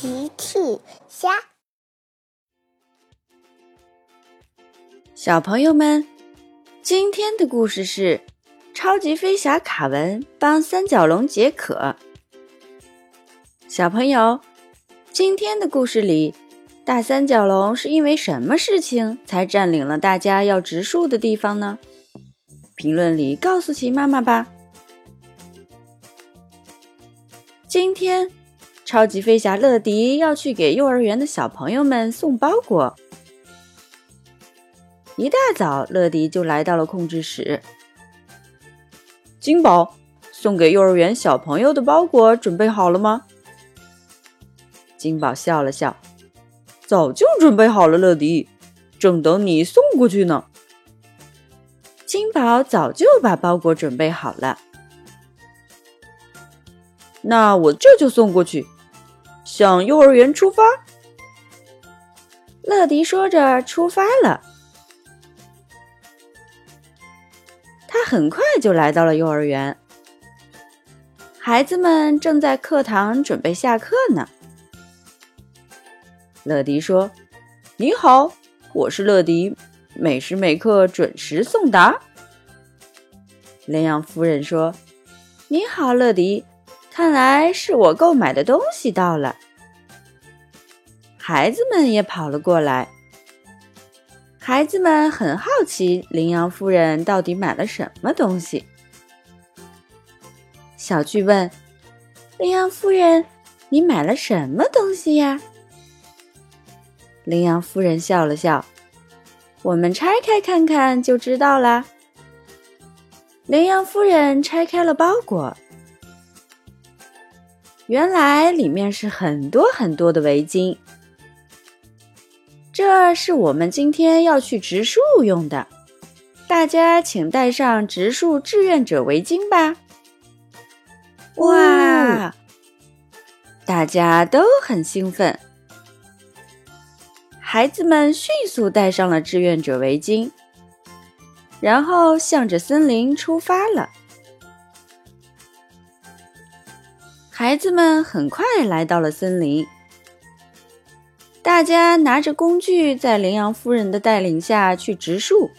奇趣虾，小朋友们，今天的故事是超级飞侠卡文帮三角龙解渴。小朋友，今天的故事里，大三角龙是因为什么事情才占领了大家要植树的地方呢？评论里告诉奇妈妈吧。今天。超级飞侠乐迪要去给幼儿园的小朋友们送包裹。一大早，乐迪就来到了控制室。金宝，送给幼儿园小朋友的包裹准备好了吗？金宝笑了笑，早就准备好了，乐迪，正等你送过去呢。金宝早就把包裹准备好了，那我这就送过去。向幼儿园出发，乐迪说着出发了。他很快就来到了幼儿园，孩子们正在课堂准备下课呢。乐迪说：“你好，我是乐迪，每时每刻准时送达。”羚羊夫人说：“你好，乐迪。”看来是我购买的东西到了，孩子们也跑了过来。孩子们很好奇，羚羊夫人到底买了什么东西。小巨问：“羚羊夫人，你买了什么东西呀？”羚羊夫人笑了笑：“我们拆开看看就知道啦。”羚羊夫人拆开了包裹。原来里面是很多很多的围巾，这是我们今天要去植树用的，大家请带上植树志愿者围巾吧！哇，大家都很兴奋，孩子们迅速戴上了志愿者围巾，然后向着森林出发了。孩子们很快来到了森林，大家拿着工具，在羚羊夫人的带领下去植树。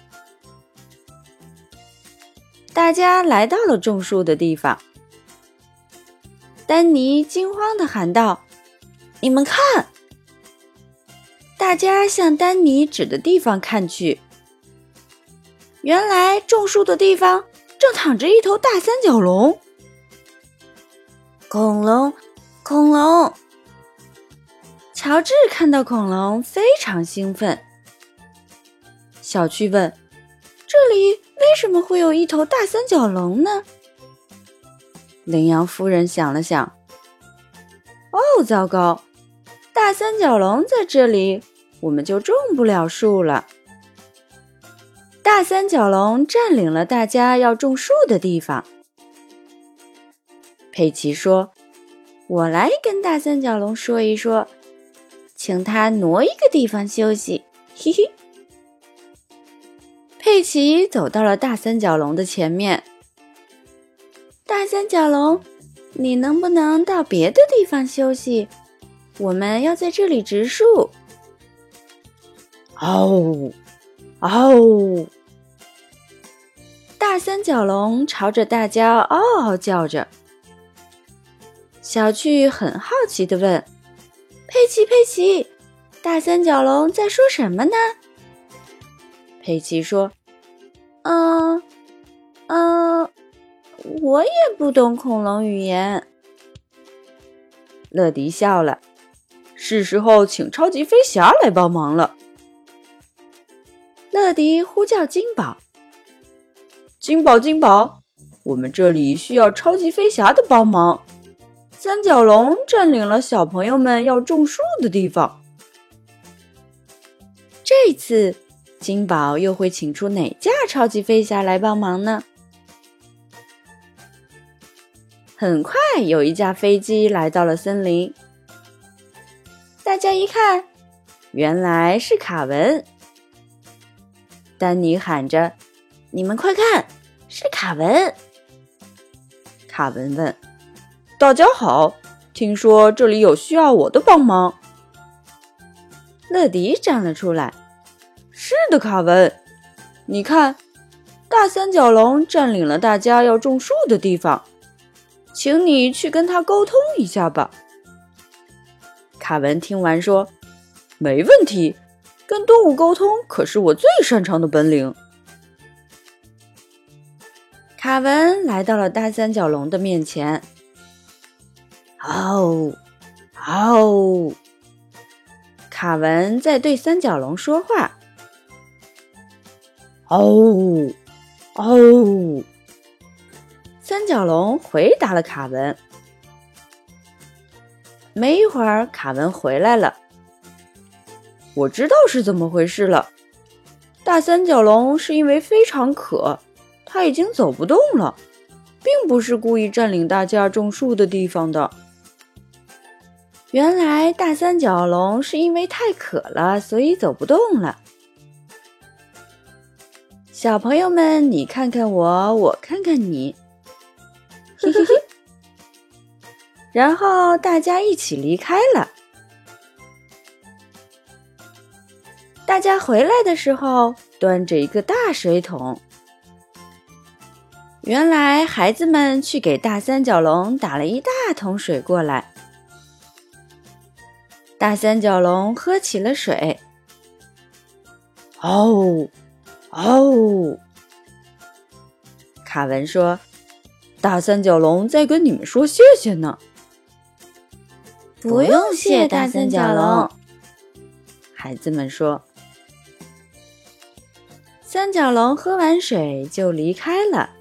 大家来到了种树的地方，丹尼惊慌的喊道：“你们看！”大家向丹尼指的地方看去，原来种树的地方正躺着一头大三角龙。恐龙，恐龙！乔治看到恐龙非常兴奋。小趣问：“这里为什么会有一头大三角龙呢？”羚羊夫人想了想：“哦，糟糕！大三角龙在这里，我们就种不了树了。大三角龙占领了大家要种树的地方。”佩奇说：“我来跟大三角龙说一说，请他挪一个地方休息。”嘿嘿。佩奇走到了大三角龙的前面。大三角龙，你能不能到别的地方休息？我们要在这里植树。嗷，嗷！大三角龙朝着大家嗷嗷叫着。小趣很好奇地问：“佩奇，佩奇，大三角龙在说什么呢？”佩奇说：“嗯，嗯，我也不懂恐龙语言。”乐迪笑了：“是时候请超级飞侠来帮忙了。”乐迪呼叫金宝：“金宝，金宝，我们这里需要超级飞侠的帮忙。”三角龙占领了小朋友们要种树的地方。这次金宝又会请出哪架超级飞侠来帮忙呢？很快，有一架飞机来到了森林。大家一看，原来是卡文。丹尼喊着：“你们快看，是卡文！”卡文问。大家好，听说这里有需要我的帮忙。乐迪站了出来。是的，卡文，你看，大三角龙占领了大家要种树的地方，请你去跟他沟通一下吧。卡文听完说：“没问题，跟动物沟通可是我最擅长的本领。”卡文来到了大三角龙的面前。哦，哦，卡文在对三角龙说话。哦，哦，三角龙回答了卡文。没一会儿，卡文回来了。我知道是怎么回事了。大三角龙是因为非常渴，它已经走不动了，并不是故意占领大家种树的地方的。原来大三角龙是因为太渴了，所以走不动了。小朋友们，你看看我，我看看你，嘿嘿嘿。然后大家一起离开了。大家回来的时候，端着一个大水桶。原来孩子们去给大三角龙打了一大桶水过来。大三角龙喝起了水，哦，哦。卡文说：“大三角龙在跟你们说谢谢呢。”不用谢，大三角龙。孩子们说：“三角龙喝完水就离开了。”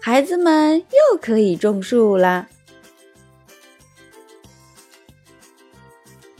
孩子们又可以种树啦。